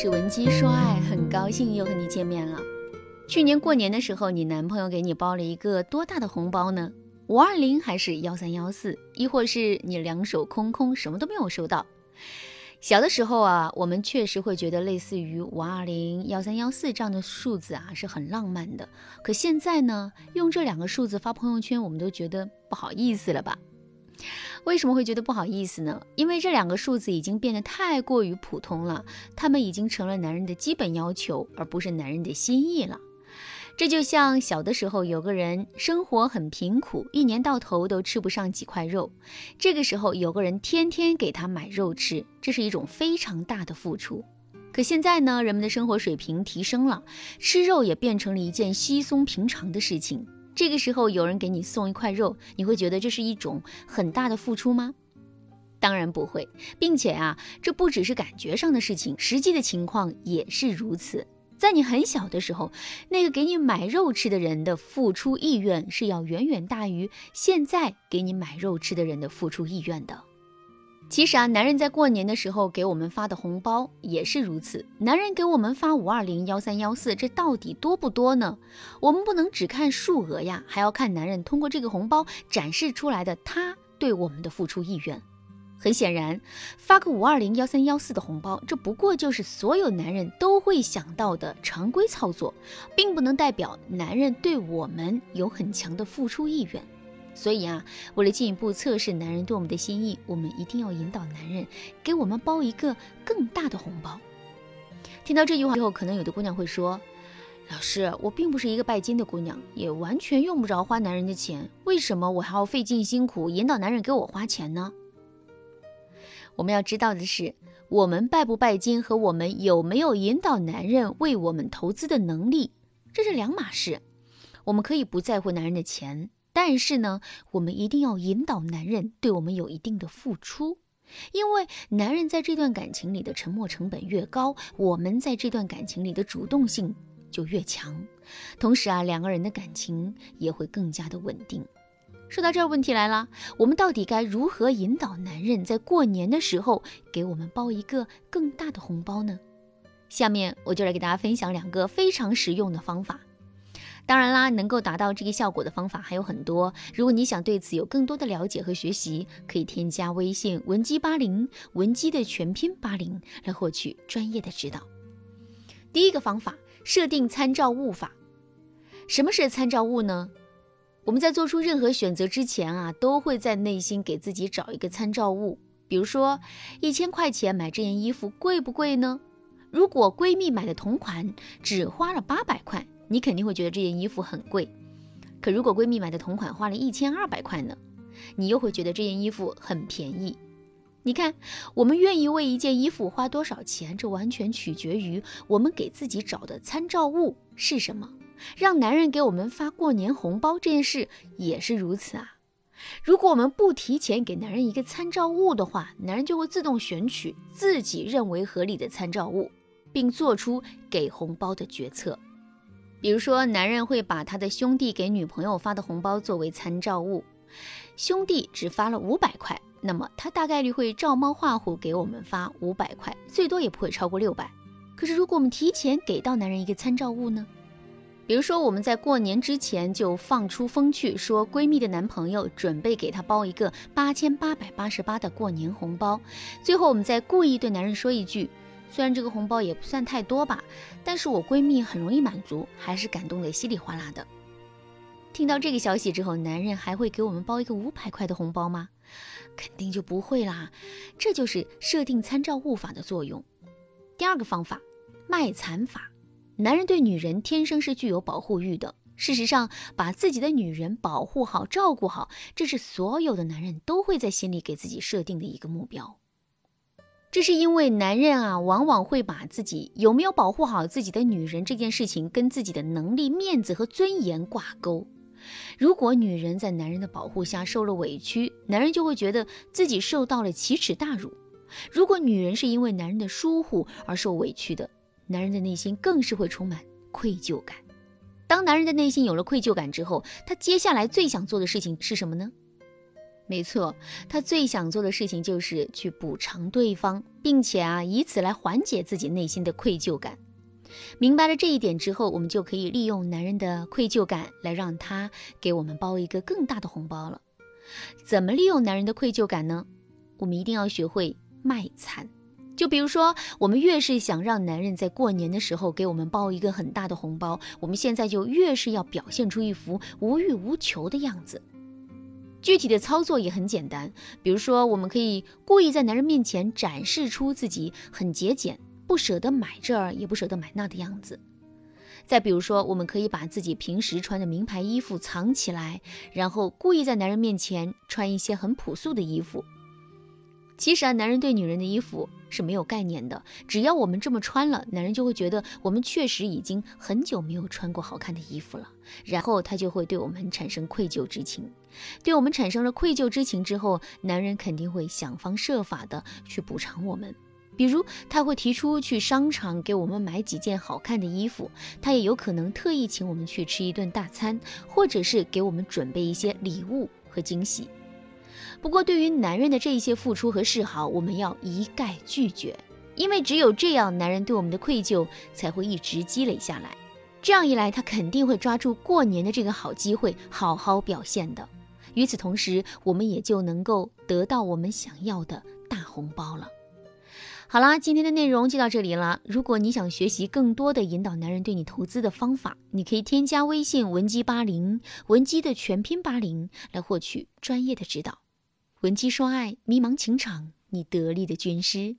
是文姬说爱，很高兴又和你见面了。去年过年的时候，你男朋友给你包了一个多大的红包呢？五二零还是幺三幺四？亦或是你两手空空，什么都没有收到？小的时候啊，我们确实会觉得类似于五二零、幺三幺四这样的数字啊是很浪漫的。可现在呢，用这两个数字发朋友圈，我们都觉得不好意思了吧？为什么会觉得不好意思呢？因为这两个数字已经变得太过于普通了，他们已经成了男人的基本要求，而不是男人的心意了。这就像小的时候，有个人生活很贫苦，一年到头都吃不上几块肉，这个时候有个人天天给他买肉吃，这是一种非常大的付出。可现在呢，人们的生活水平提升了，吃肉也变成了一件稀松平常的事情。这个时候有人给你送一块肉，你会觉得这是一种很大的付出吗？当然不会，并且啊，这不只是感觉上的事情，实际的情况也是如此。在你很小的时候，那个给你买肉吃的人的付出意愿是要远远大于现在给你买肉吃的人的付出意愿的。其实啊，男人在过年的时候给我们发的红包也是如此。男人给我们发五二零幺三幺四，这到底多不多呢？我们不能只看数额呀，还要看男人通过这个红包展示出来的他对我们的付出意愿。很显然，发个五二零幺三幺四的红包，这不过就是所有男人都会想到的常规操作，并不能代表男人对我们有很强的付出意愿。所以啊，为了进一步测试男人对我们的心意，我们一定要引导男人给我们包一个更大的红包。听到这句话之后，可能有的姑娘会说：“老师，我并不是一个拜金的姑娘，也完全用不着花男人的钱，为什么我还要费尽辛苦引导男人给我花钱呢？”我们要知道的是，我们拜不拜金和我们有没有引导男人为我们投资的能力，这是两码事。我们可以不在乎男人的钱。但是呢，我们一定要引导男人对我们有一定的付出，因为男人在这段感情里的沉默成本越高，我们在这段感情里的主动性就越强，同时啊，两个人的感情也会更加的稳定。说到这儿，问题来了，我们到底该如何引导男人在过年的时候给我们包一个更大的红包呢？下面我就来给大家分享两个非常实用的方法。当然啦，能够达到这个效果的方法还有很多。如果你想对此有更多的了解和学习，可以添加微信文姬八零，文姬的全拼八零，来获取专业的指导。第一个方法，设定参照物法。什么是参照物呢？我们在做出任何选择之前啊，都会在内心给自己找一个参照物。比如说，一千块钱买这件衣服贵不贵呢？如果闺蜜买的同款只花了八百块。你肯定会觉得这件衣服很贵，可如果闺蜜买的同款花了一千二百块呢？你又会觉得这件衣服很便宜。你看，我们愿意为一件衣服花多少钱，这完全取决于我们给自己找的参照物是什么。让男人给我们发过年红包这件事也是如此啊。如果我们不提前给男人一个参照物的话，男人就会自动选取自己认为合理的参照物，并做出给红包的决策。比如说，男人会把他的兄弟给女朋友发的红包作为参照物，兄弟只发了五百块，那么他大概率会照猫画虎给我们发五百块，最多也不会超过六百。可是如果我们提前给到男人一个参照物呢？比如说我们在过年之前就放出风去，说闺蜜的男朋友准备给她包一个八千八百八十八的过年红包，最后我们再故意对男人说一句。虽然这个红包也不算太多吧，但是我闺蜜很容易满足，还是感动得稀里哗啦的。听到这个消息之后，男人还会给我们包一个五百块的红包吗？肯定就不会啦。这就是设定参照物法的作用。第二个方法，卖惨法。男人对女人天生是具有保护欲的。事实上，把自己的女人保护好、照顾好，这是所有的男人都会在心里给自己设定的一个目标。这是因为男人啊，往往会把自己有没有保护好自己的女人这件事情，跟自己的能力、面子和尊严挂钩。如果女人在男人的保护下受了委屈，男人就会觉得自己受到了奇耻大辱；如果女人是因为男人的疏忽而受委屈的，男人的内心更是会充满愧疚感。当男人的内心有了愧疚感之后，他接下来最想做的事情是什么呢？没错，他最想做的事情就是去补偿对方，并且啊，以此来缓解自己内心的愧疚感。明白了这一点之后，我们就可以利用男人的愧疚感来让他给我们包一个更大的红包了。怎么利用男人的愧疚感呢？我们一定要学会卖惨。就比如说，我们越是想让男人在过年的时候给我们包一个很大的红包，我们现在就越是要表现出一副无欲无求的样子。具体的操作也很简单，比如说，我们可以故意在男人面前展示出自己很节俭，不舍得买这儿也不舍得买那的样子。再比如说，我们可以把自己平时穿的名牌衣服藏起来，然后故意在男人面前穿一些很朴素的衣服。其实啊，男人对女人的衣服是没有概念的。只要我们这么穿了，男人就会觉得我们确实已经很久没有穿过好看的衣服了，然后他就会对我们产生愧疚之情。对我们产生了愧疚之情之后，男人肯定会想方设法的去补偿我们。比如，他会提出去商场给我们买几件好看的衣服，他也有可能特意请我们去吃一顿大餐，或者是给我们准备一些礼物和惊喜。不过，对于男人的这一些付出和示好，我们要一概拒绝，因为只有这样，男人对我们的愧疚才会一直积累下来。这样一来，他肯定会抓住过年的这个好机会，好好表现的。与此同时，我们也就能够得到我们想要的大红包了。好啦，今天的内容就到这里了。如果你想学习更多的引导男人对你投资的方法，你可以添加微信文姬八零，文姬的全拼八零，来获取专业的指导。闻鸡说爱，迷茫情场，你得力的军师。